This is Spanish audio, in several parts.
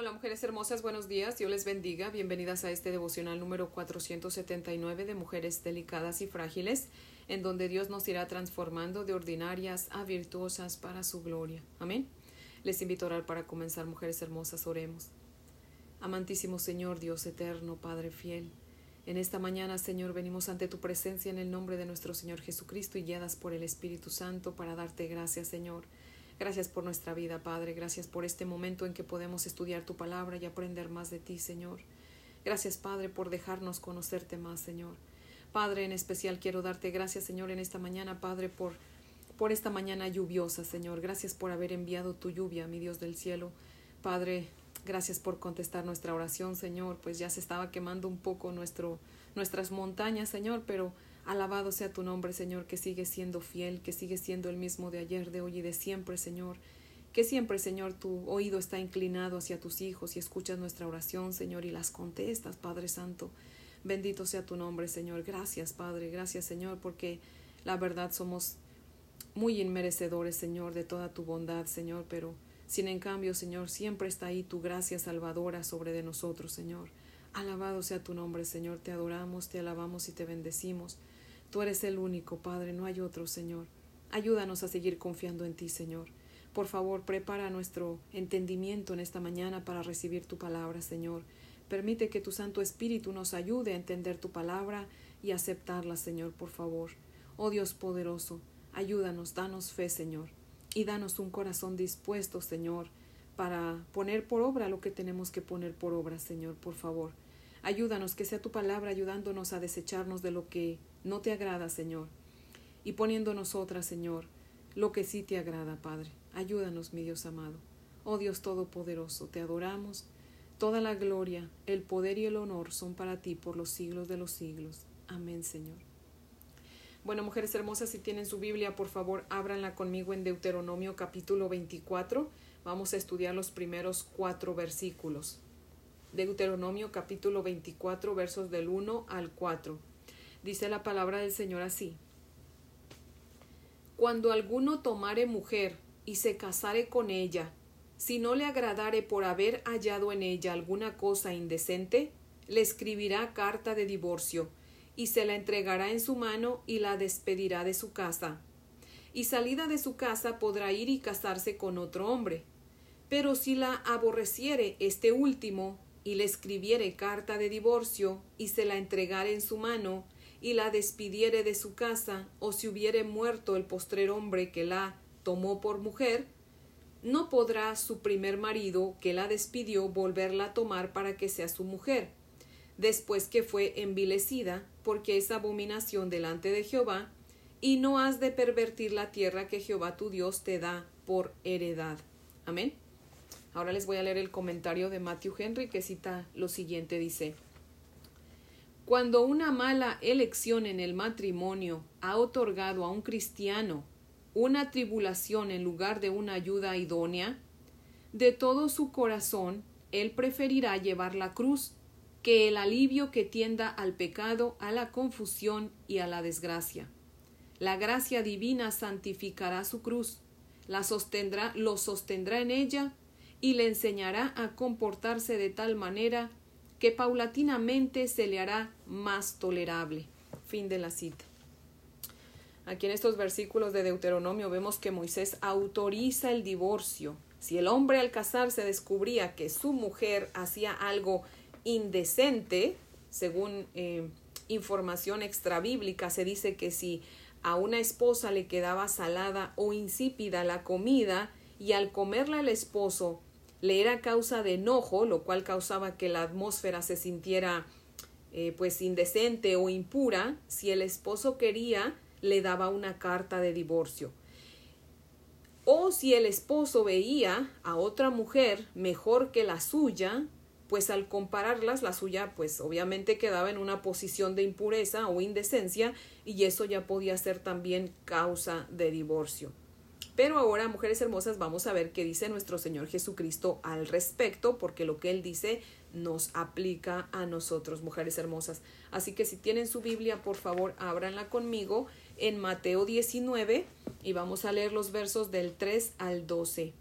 Hola mujeres hermosas, buenos días, Dios les bendiga, bienvenidas a este devocional número 479 de Mujeres Delicadas y Frágiles, en donde Dios nos irá transformando de ordinarias a virtuosas para su gloria. Amén. Les invito a orar para comenzar, mujeres hermosas, oremos. Amantísimo Señor, Dios eterno, Padre fiel, en esta mañana, Señor, venimos ante tu presencia en el nombre de nuestro Señor Jesucristo y guiadas por el Espíritu Santo para darte gracias, Señor Gracias por nuestra vida, Padre. Gracias por este momento en que podemos estudiar tu palabra y aprender más de ti, Señor. Gracias, Padre, por dejarnos conocerte más, Señor. Padre, en especial quiero darte gracias, Señor, en esta mañana, Padre, por, por esta mañana lluviosa, Señor. Gracias por haber enviado tu lluvia, mi Dios del cielo. Padre, gracias por contestar nuestra oración, Señor, pues ya se estaba quemando un poco nuestro, nuestras montañas, Señor, pero Alabado sea tu nombre, Señor, que sigue siendo fiel, que sigue siendo el mismo de ayer, de hoy y de siempre, Señor. Que siempre, Señor, tu oído está inclinado hacia tus hijos y escuchas nuestra oración, Señor, y las contestas, Padre Santo. Bendito sea tu nombre, Señor. Gracias, Padre. Gracias, Señor, porque la verdad somos muy inmerecedores, Señor, de toda tu bondad, Señor, pero sin en cambio, Señor, siempre está ahí tu gracia salvadora sobre de nosotros, Señor. Alabado sea tu nombre, Señor. Te adoramos, te alabamos y te bendecimos. Tú eres el único, Padre, no hay otro, Señor. Ayúdanos a seguir confiando en ti, Señor. Por favor, prepara nuestro entendimiento en esta mañana para recibir tu palabra, Señor. Permite que tu Santo Espíritu nos ayude a entender tu palabra y aceptarla, Señor, por favor. Oh Dios poderoso, ayúdanos, danos fe, Señor, y danos un corazón dispuesto, Señor, para poner por obra lo que tenemos que poner por obra, Señor, por favor. Ayúdanos, que sea tu palabra ayudándonos a desecharnos de lo que no te agrada, Señor, y poniendo nosotras, Señor, lo que sí te agrada, Padre. Ayúdanos, mi Dios amado. Oh Dios Todopoderoso, te adoramos. Toda la gloria, el poder y el honor son para ti por los siglos de los siglos. Amén, Señor. Bueno, mujeres hermosas, si tienen su Biblia, por favor, ábranla conmigo en Deuteronomio capítulo 24. Vamos a estudiar los primeros cuatro versículos. Deuteronomio capítulo 24, versos del 1 al 4. Dice la palabra del Señor así. Cuando alguno tomare mujer y se casare con ella, si no le agradare por haber hallado en ella alguna cosa indecente, le escribirá carta de divorcio, y se la entregará en su mano y la despedirá de su casa. Y salida de su casa podrá ir y casarse con otro hombre. Pero si la aborreciere este último, y le escribiere carta de divorcio, y se la entregare en su mano, y la despidiere de su casa, o si hubiere muerto el postrer hombre que la tomó por mujer, no podrá su primer marido que la despidió volverla a tomar para que sea su mujer, después que fue envilecida, porque es abominación delante de Jehová, y no has de pervertir la tierra que Jehová tu Dios te da por heredad. Amén. Ahora les voy a leer el comentario de Matthew Henry que cita lo siguiente, dice, cuando una mala elección en el matrimonio ha otorgado a un cristiano una tribulación en lugar de una ayuda idónea, de todo su corazón él preferirá llevar la cruz que el alivio que tienda al pecado, a la confusión y a la desgracia. La gracia divina santificará su cruz, la sostendrá, lo sostendrá en ella y le enseñará a comportarse de tal manera que paulatinamente se le hará más tolerable. Fin de la cita. Aquí en estos versículos de Deuteronomio vemos que Moisés autoriza el divorcio. Si el hombre al casarse descubría que su mujer hacía algo indecente, según eh, información extrabíblica, se dice que si a una esposa le quedaba salada o insípida la comida y al comerla el esposo le era causa de enojo, lo cual causaba que la atmósfera se sintiera eh, pues indecente o impura, si el esposo quería, le daba una carta de divorcio. O si el esposo veía a otra mujer mejor que la suya, pues al compararlas, la suya pues obviamente quedaba en una posición de impureza o indecencia y eso ya podía ser también causa de divorcio. Pero ahora, mujeres hermosas, vamos a ver qué dice nuestro Señor Jesucristo al respecto, porque lo que Él dice nos aplica a nosotros, mujeres hermosas. Así que si tienen su Biblia, por favor, ábranla conmigo en Mateo 19 y vamos a leer los versos del 3 al 12.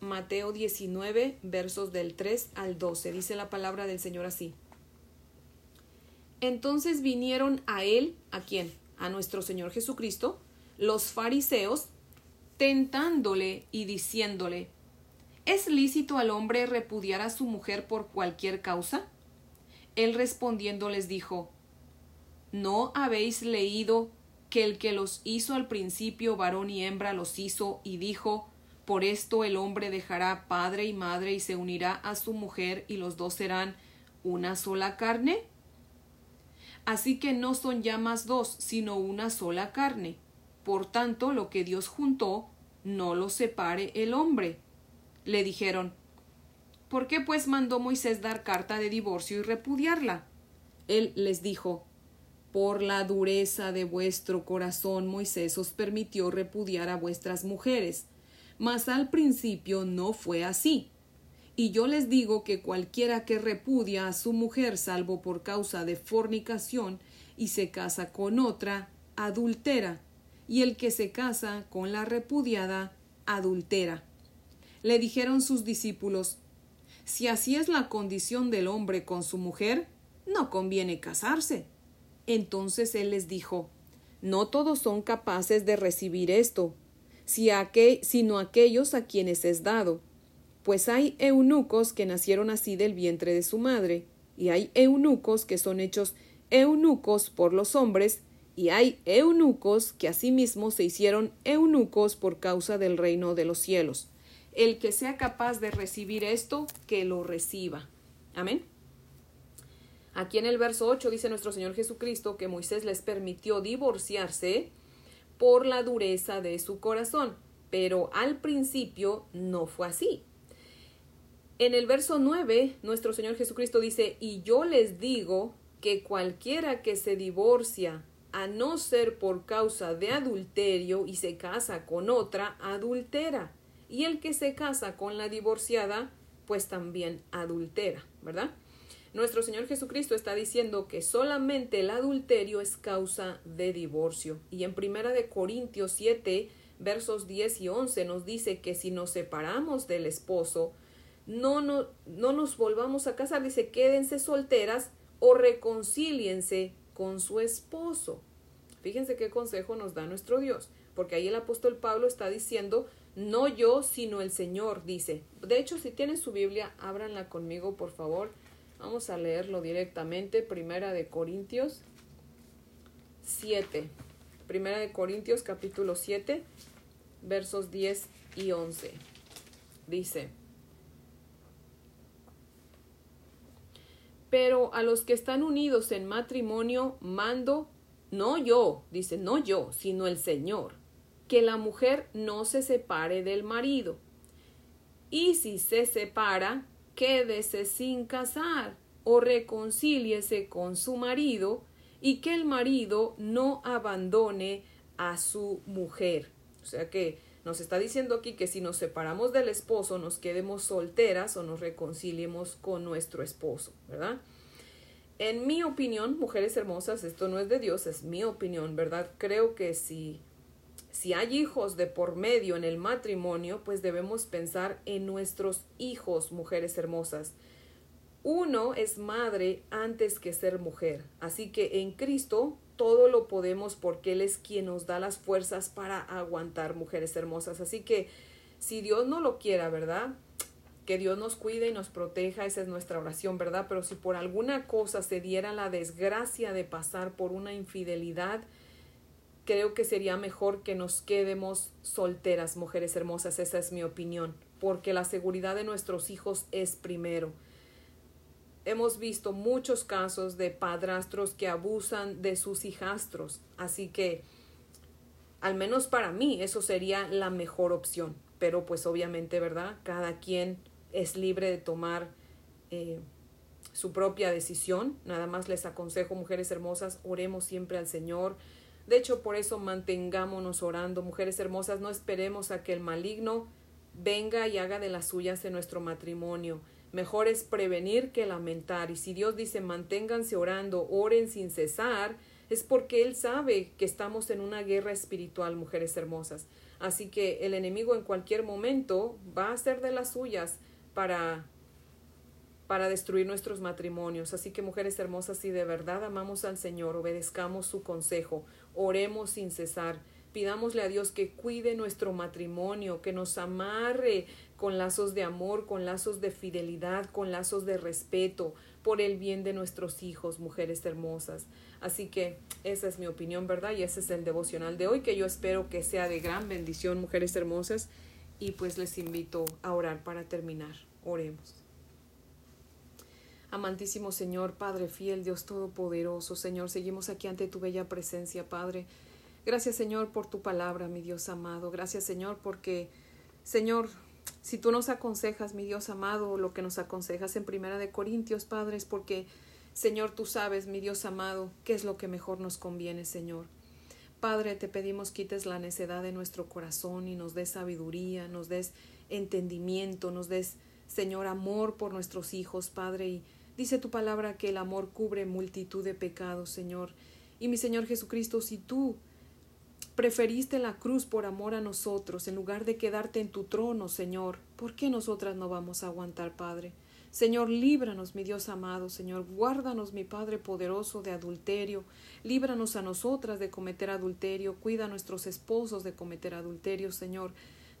Mateo 19, versos del 3 al 12. Dice la palabra del Señor así. Entonces vinieron a él, ¿a quién? A nuestro Señor Jesucristo, los fariseos, tentándole y diciéndole, ¿es lícito al hombre repudiar a su mujer por cualquier causa? Él respondiendo les dijo, ¿no habéis leído que el que los hizo al principio varón y hembra los hizo y dijo, por esto el hombre dejará padre y madre y se unirá a su mujer y los dos serán una sola carne? Así que no son ya más dos, sino una sola carne. Por tanto, lo que Dios juntó, no lo separe el hombre. Le dijeron, ¿Por qué pues mandó Moisés dar carta de divorcio y repudiarla? Él les dijo, Por la dureza de vuestro corazón Moisés os permitió repudiar a vuestras mujeres, mas al principio no fue así. Y yo les digo que cualquiera que repudia a su mujer salvo por causa de fornicación y se casa con otra, adultera, y el que se casa con la repudiada, adultera. Le dijeron sus discípulos, si así es la condición del hombre con su mujer, no conviene casarse. Entonces él les dijo, no todos son capaces de recibir esto, sino aquellos a quienes es dado pues hay eunucos que nacieron así del vientre de su madre, y hay eunucos que son hechos eunucos por los hombres, y hay eunucos que asimismo se hicieron eunucos por causa del reino de los cielos. El que sea capaz de recibir esto, que lo reciba. Amén. Aquí en el verso 8 dice nuestro Señor Jesucristo que Moisés les permitió divorciarse por la dureza de su corazón, pero al principio no fue así. En el verso 9, nuestro Señor Jesucristo dice, y yo les digo que cualquiera que se divorcia a no ser por causa de adulterio y se casa con otra, adultera. Y el que se casa con la divorciada, pues también adultera, ¿verdad? Nuestro Señor Jesucristo está diciendo que solamente el adulterio es causa de divorcio. Y en Primera de Corintios 7, versos 10 y 11 nos dice que si nos separamos del esposo, no, no, no nos volvamos a casar, dice, quédense solteras o reconcíliense con su esposo. Fíjense qué consejo nos da nuestro Dios, porque ahí el apóstol Pablo está diciendo, no yo, sino el Señor, dice. De hecho, si tienen su Biblia, ábranla conmigo, por favor. Vamos a leerlo directamente, Primera de Corintios 7. Primera de Corintios capítulo 7, versos 10 y 11. Dice, Pero a los que están unidos en matrimonio mando, no yo, dice, no yo, sino el Señor, que la mujer no se separe del marido. Y si se separa, quédese sin casar o reconcíliese con su marido y que el marido no abandone a su mujer. O sea que nos está diciendo aquí que si nos separamos del esposo, nos quedemos solteras o nos reconciliemos con nuestro esposo, ¿verdad? En mi opinión, mujeres hermosas, esto no es de Dios, es mi opinión, ¿verdad? Creo que si, si hay hijos de por medio en el matrimonio, pues debemos pensar en nuestros hijos, mujeres hermosas. Uno es madre antes que ser mujer, así que en Cristo todo lo podemos porque Él es quien nos da las fuerzas para aguantar mujeres hermosas. Así que si Dios no lo quiera, ¿verdad? Que Dios nos cuide y nos proteja, esa es nuestra oración, ¿verdad? Pero si por alguna cosa se diera la desgracia de pasar por una infidelidad, creo que sería mejor que nos quedemos solteras, mujeres hermosas, esa es mi opinión, porque la seguridad de nuestros hijos es primero hemos visto muchos casos de padrastros que abusan de sus hijastros, así que al menos para mí eso sería la mejor opción, pero pues obviamente, ¿verdad? Cada quien es libre de tomar eh, su propia decisión. Nada más les aconsejo, mujeres hermosas, oremos siempre al Señor. De hecho, por eso mantengámonos orando, mujeres hermosas, no esperemos a que el maligno venga y haga de las suyas en nuestro matrimonio. Mejor es prevenir que lamentar. Y si Dios dice manténganse orando, oren sin cesar, es porque Él sabe que estamos en una guerra espiritual, mujeres hermosas. Así que el enemigo en cualquier momento va a hacer de las suyas para para destruir nuestros matrimonios. Así que mujeres hermosas, si de verdad amamos al Señor, obedezcamos su consejo, oremos sin cesar, pidámosle a Dios que cuide nuestro matrimonio, que nos amarre con lazos de amor, con lazos de fidelidad, con lazos de respeto, por el bien de nuestros hijos, mujeres hermosas. Así que esa es mi opinión, ¿verdad? Y ese es el devocional de hoy, que yo espero que sea de gran bendición, mujeres hermosas. Y pues les invito a orar para terminar. Oremos. Amantísimo Señor, Padre fiel, Dios Todopoderoso, Señor, seguimos aquí ante tu bella presencia, Padre. Gracias, Señor, por tu palabra, mi Dios amado. Gracias, Señor, porque, Señor, si tú nos aconsejas, mi Dios amado, lo que nos aconsejas en Primera de Corintios, Padre, es porque, Señor, tú sabes, mi Dios amado, qué es lo que mejor nos conviene, Señor. Padre, te pedimos quites la necedad de nuestro corazón y nos des sabiduría, nos des entendimiento, nos des, Señor, amor por nuestros hijos, Padre, y Dice tu palabra que el amor cubre multitud de pecados, Señor. Y mi Señor Jesucristo, si tú preferiste la cruz por amor a nosotros, en lugar de quedarte en tu trono, Señor, ¿por qué nosotras no vamos a aguantar, Padre? Señor, líbranos, mi Dios amado, Señor, guárdanos, mi Padre poderoso, de adulterio, líbranos a nosotras de cometer adulterio, cuida a nuestros esposos de cometer adulterio, Señor.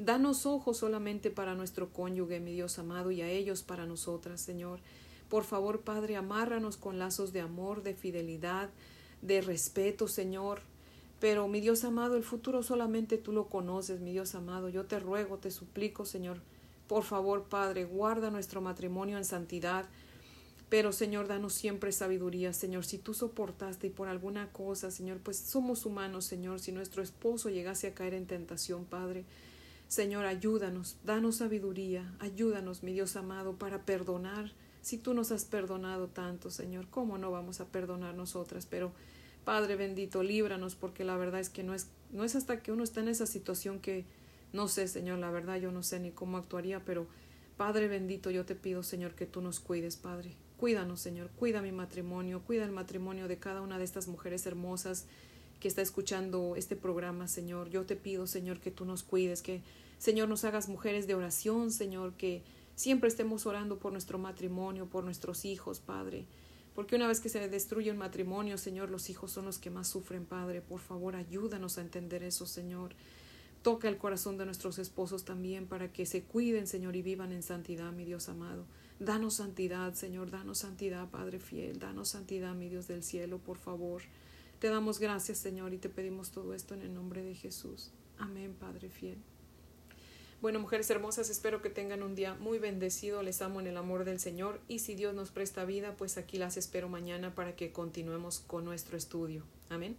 Danos ojos solamente para nuestro cónyuge, mi Dios amado, y a ellos para nosotras, Señor. Por favor, Padre, amárranos con lazos de amor, de fidelidad, de respeto, Señor. Pero, mi Dios amado, el futuro solamente tú lo conoces, mi Dios amado. Yo te ruego, te suplico, Señor. Por favor, Padre, guarda nuestro matrimonio en santidad. Pero, Señor, danos siempre sabiduría, Señor. Si tú soportaste y por alguna cosa, Señor, pues somos humanos, Señor. Si nuestro esposo llegase a caer en tentación, Padre, Señor, ayúdanos, danos sabiduría, ayúdanos, mi Dios amado, para perdonar si tú nos has perdonado tanto, Señor, ¿cómo no vamos a perdonar nosotras? Pero, Padre bendito, líbranos, porque la verdad es que no es, no es hasta que uno está en esa situación que no sé, Señor, la verdad yo no sé ni cómo actuaría, pero Padre bendito, yo te pido, Señor, que tú nos cuides, Padre. Cuídanos, Señor, cuida mi matrimonio, cuida el matrimonio de cada una de estas mujeres hermosas que está escuchando este programa, Señor. Yo te pido, Señor, que tú nos cuides, que, Señor, nos hagas mujeres de oración, Señor, que Siempre estemos orando por nuestro matrimonio, por nuestros hijos, Padre. Porque una vez que se destruye un matrimonio, Señor, los hijos son los que más sufren, Padre. Por favor, ayúdanos a entender eso, Señor. Toca el corazón de nuestros esposos también para que se cuiden, Señor, y vivan en santidad, mi Dios amado. Danos santidad, Señor, danos santidad, Padre fiel. Danos santidad, mi Dios del cielo, por favor. Te damos gracias, Señor, y te pedimos todo esto en el nombre de Jesús. Amén, Padre fiel. Bueno, mujeres hermosas, espero que tengan un día muy bendecido. Les amo en el amor del Señor y si Dios nos presta vida, pues aquí las espero mañana para que continuemos con nuestro estudio. Amén.